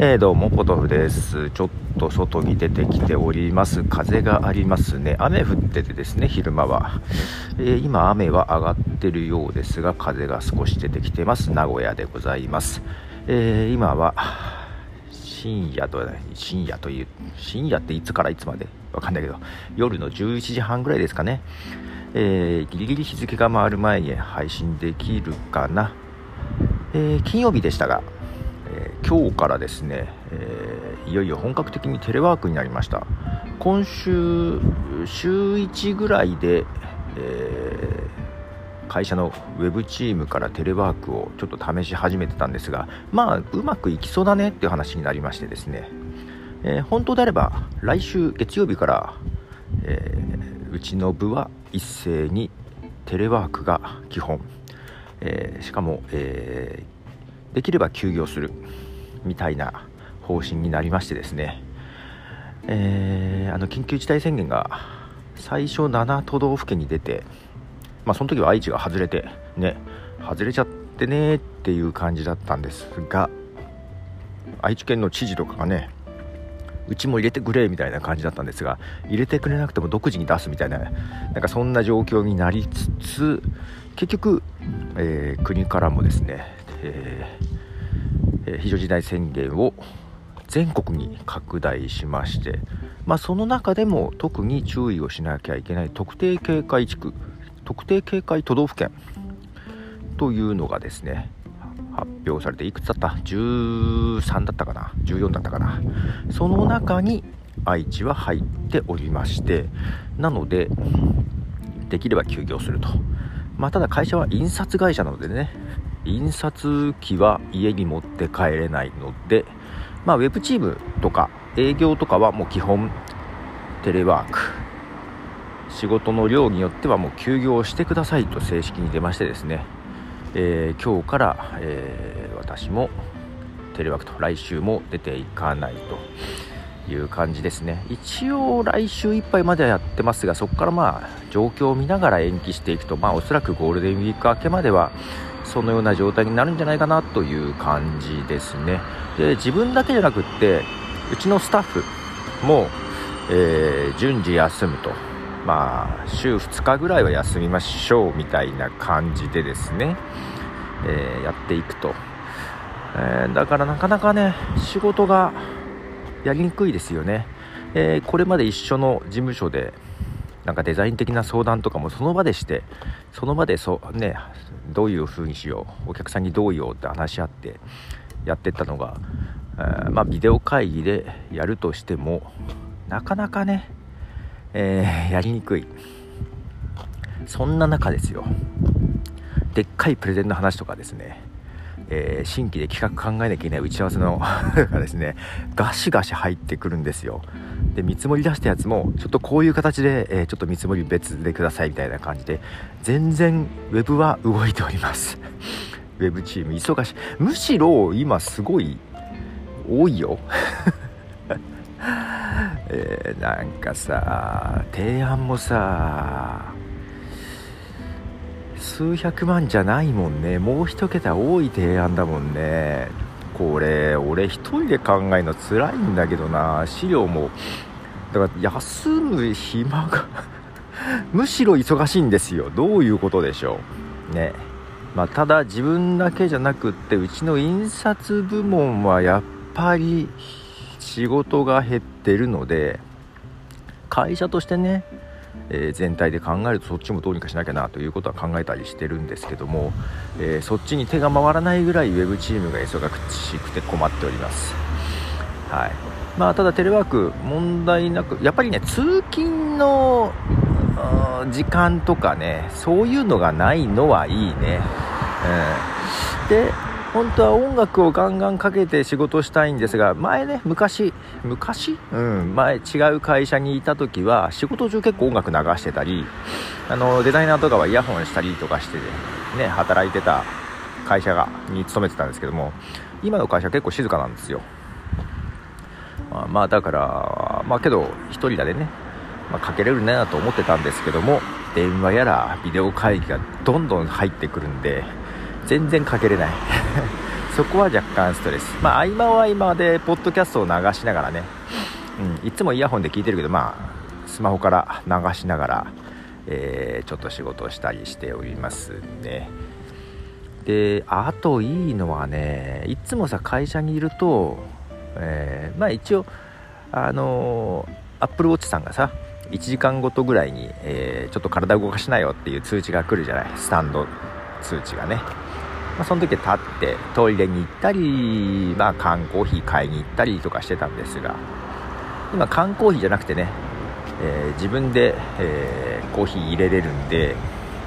えー、どうもポトフです。ちょっと外に出てきております。風がありますね。雨降っててですね昼間は、えー、今雨は上がってるようですが風が少し出てきてます。名古屋でございます、えー、今は深夜と深夜という深夜っていつからいつまで？わかんないけど夜の11時半ぐらいですかね、えギリギリ日付が回る前に配信できるかな、え金曜日でしたがえー、今日からですね、えー、いよいよ本格的にテレワークになりました。今週週1ぐらいで、えー、会社のウェブチームからテレワークをちょっと試し始めてたんですがまあうまくいきそうだねっていう話になりましてですね、え本当であれば来週月曜日から、えうちの部は一斉にテレワークが基本、えしかも、えーできれば休業するみたいな方針になりましてですね、えー、あの緊急事態宣言が最初7都道府県に出て、まあ、その時は愛知が外れてね外れちゃってねっていう感じだったんですが愛知県の知事とかがねうちも入れてくれみたいな感じだったんですが入れてくれなくても独自に出すみたいななんかそんな状況になりつつ結局、えー、国からもですねえー、非常事態宣言を全国に拡大しまして、まあ、その中でも特に注意をしなきゃいけない特定警戒地区特定警戒都道府県というのがですね発表されていくつだった？13だったかな？14だったかな？その中に愛知は入っておりましてなのでできれば休業すると。まあ、ただ会社は印刷会社なのでね印刷機は家に持って帰れないので、まあ、ウェブチームとか営業とかはもう基本テレワーク。仕事の量によってはもう休業してくださいと正式に出ましてですね、えー、今日から、えー、私もテレワークと来週も出ていかないという感じですね。一応来週いっぱいまではやってますがそこからまあ状況を見ながら延期していくとまあおそらくゴールデンウィーク明けまではそのような状態になるんじゃないかなという感じですね。で自分だけじゃなくってうちのスタッフも、えー、順次休むと。まあ週2日ぐらいは休みましょうみたいな感じでですね、えー、やっていくと、えー、だからなかなかね仕事がやりにくいですよね、えこれまで一緒の事務所でなんかデザイン的な相談とかもその場でしてその場でそうねどういう風にしようお客さんにどう言おうって話し合ってやってったのが、えー、まあ、ビデオ会議でやるとしてもなかなかね、えー、やりにくい。そんな中ですよ。でっかいプレゼンの話とかですね。えー、新規で企画考えなきゃいけない打ち合わせの がですねガシガシ入ってくるんですよ。で見積もり出したやつもちょっとこういう形で、えー、ちょっと見積もり別でくださいみたいな感じで全然ウェブは動いております。ウェブチーム忙しい。むしろ今すごい多いよ。えー、なんかさ提案もさ数百万じゃないもんね。もう一桁多い提案だもんね。これ俺一人で考えるの辛いんだけどな。資料も。だから休む暇が むしろ忙しいんですよ。どういうことでしょう。ね。まあ、ただ自分だけじゃなくってうちの印刷部門はやっぱり仕事が減ってるので会社としてねえー、全体で考えるとそっちもどうにかしなきゃなということは考えたりしてるんですけども、えー、そっちに手が回らないぐらいウェブチームが忙しくて困っております。はい。まあ、ただテレワーク問題なくやっぱりね通勤の時間とかねそういうのがないのはいいね、うん、で本当は音楽をガンガンかけて仕事したいんですが前ね昔昔？うん前違う会社にいた時は仕事中結構音楽流してたりあのデザイナーとかはイヤホンしたりとかしてね働いてた会社がに勤めてたんですけども今の会社結構静かなんですよ。まあ、まあだからまあけど1人だでね、まあ、かけれるなと思ってたんですけども電話やらビデオ会議がどんどん入ってくるんで全然かけれない。そこは若干ストレス。まあ合間は合間でポッドキャストを流しながらね、うん、いつもイヤホンで聞いてるけどまあスマホから流しながら、えー、ちょっと仕事をしたりしておりますね。であといいのはねいつもさ会社にいると、えー、まあ一応あのアップルウォッチさんがさ1時間ごとぐらいに、えー、ちょっと体動かしなよっていう通知が来るじゃない。スタンド通知がね、まあ、その時立ってトイレに行ったり、まあ、缶コーヒー買いに行ったりとかしてたんですが今缶コーヒーじゃなくてね、えー、自分で、えー、コーヒー入れれるんで、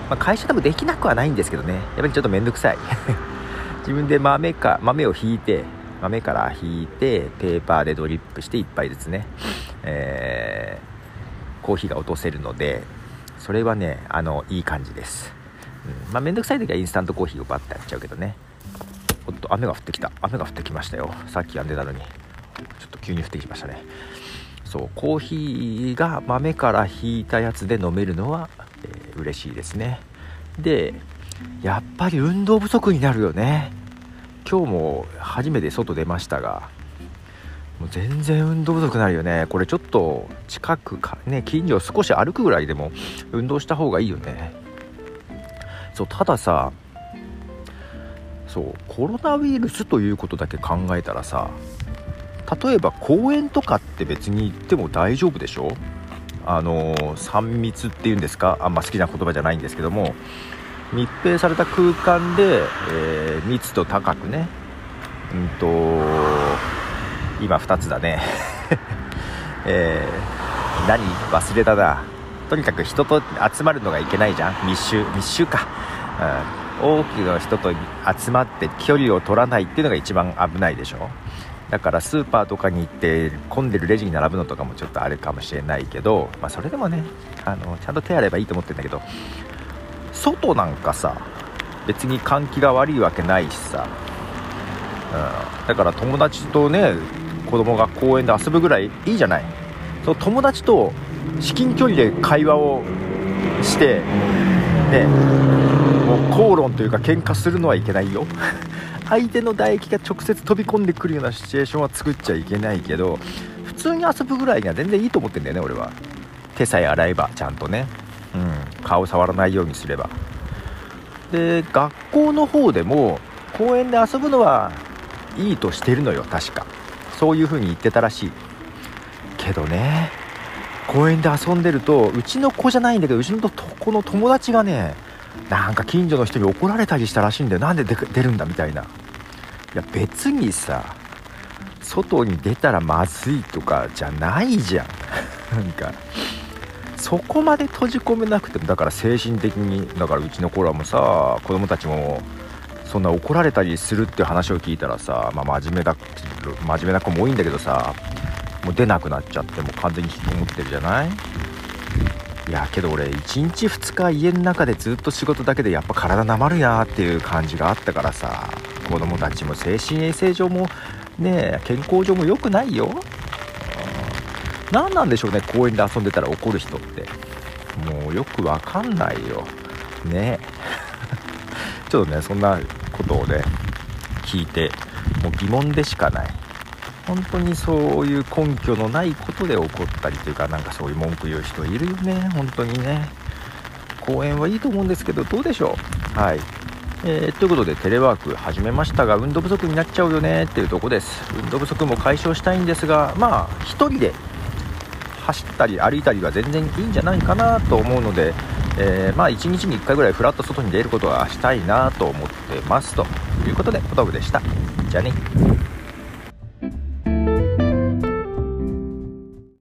まあ、会社でもできなくはないんですけどねやっぱりちょっと面倒くさい。自分で豆か豆をひいて豆からひいてペーパーでドリップして1杯ずつね、えー、コーヒーが落とせるのでそれはねあのいい感じです。まあ、めんどくさい時はインスタントコーヒーをバッてやっちゃうけどね。おっと雨が降ってきた。雨が降ってきましたよ。さっき止んでたのに。ちょっと急に降ってきましたね。そうコーヒーが豆からひいたやつで飲めるのは、えー、嬉しいですね。でやっぱり運動不足になるよね。今日も初めて外出ましたがもう全然運動不足になるよね。これちょっと近くかね近所少し歩くぐらいでも運動した方がいいよね。そうたださそうコロナウイルスということだけ考えたらさ例えば公園とかって別に行っても大丈夫でしょ？あの3密っていうんですか？あんま好きな言葉じゃないんですけども。密閉された空間で、えー、密度高くね。うんと今2つだね。えー、何？忘れたな。とにかく人と集まるのがいけないじゃん。密集密集か、うん、大きな人と集まって距離を取らないっていうのが一番危ないでしょ。だからスーパーとかに行って混んでるレジに並ぶのとかもちょっとあるかもしれないけど、まあ、それでもねあのちゃんと手洗えばいいと思ってるんだけど外なんかさ別に換気が悪いわけないしさ、うん、だから友達とね子供が公園で遊ぶぐらいいいじゃない。その友達と至近距離で会話をしてねもう口論というか喧嘩するのはいけないよ。相手の唾液が直接飛び込んでくるようなシチュエーションは作っちゃいけないけど普通に遊ぶぐらいには全然いいと思ってんだよね俺は。手さえ洗えばちゃんとね。うん。顔触らないようにすれば。で学校の方でも公園で遊ぶのはいいとしてるのよ確か。そういう風に言ってたらしい。けどね公園で遊んでるとうちの子じゃないんだけどうちの子の友達がねなんか近所の人に怒られたりしたらしいんだよ。なんで出るんだみたいな。いや別にさ外に出たらまずいとかじゃないじゃん。なんかそこまで閉じ込めなくてもだから精神的にだからうちの子らもさ子供たちもそんな怒られたりするって話を聞いたらさ、まあ、真面目だ真面目な子も多いんだけどさもう出なくなっちゃってもう完全に引きこもってるじゃない？いやけど俺1日2日家の中でずっと仕事だけでやっぱ体なまるやーっていう感じがあったからさ。子供たちも精神衛生上もね健康上も良くないよ。何なんでしょうね公園で遊んでたら怒る人って。もうよくわかんないよ。ね。ちょっとねそんなことをね聞いてもう疑問でしかない。本当にそういう根拠のないことで起こったりというかなんかそういう文句言う人いるよね。本当にね。公園はいいと思うんですけどどうでしょう。はい。えー、ということでテレワーク始めましたが運動不足になっちゃうよねっていうとこです。運動不足も解消したいんですがまあ1人で走ったり歩いたりは全然いいんじゃないかなと思うので、えー、まあ1日に1回ぐらいフラッと外に出ることはしたいなと思ってます。ということで小道具でした。じゃあね。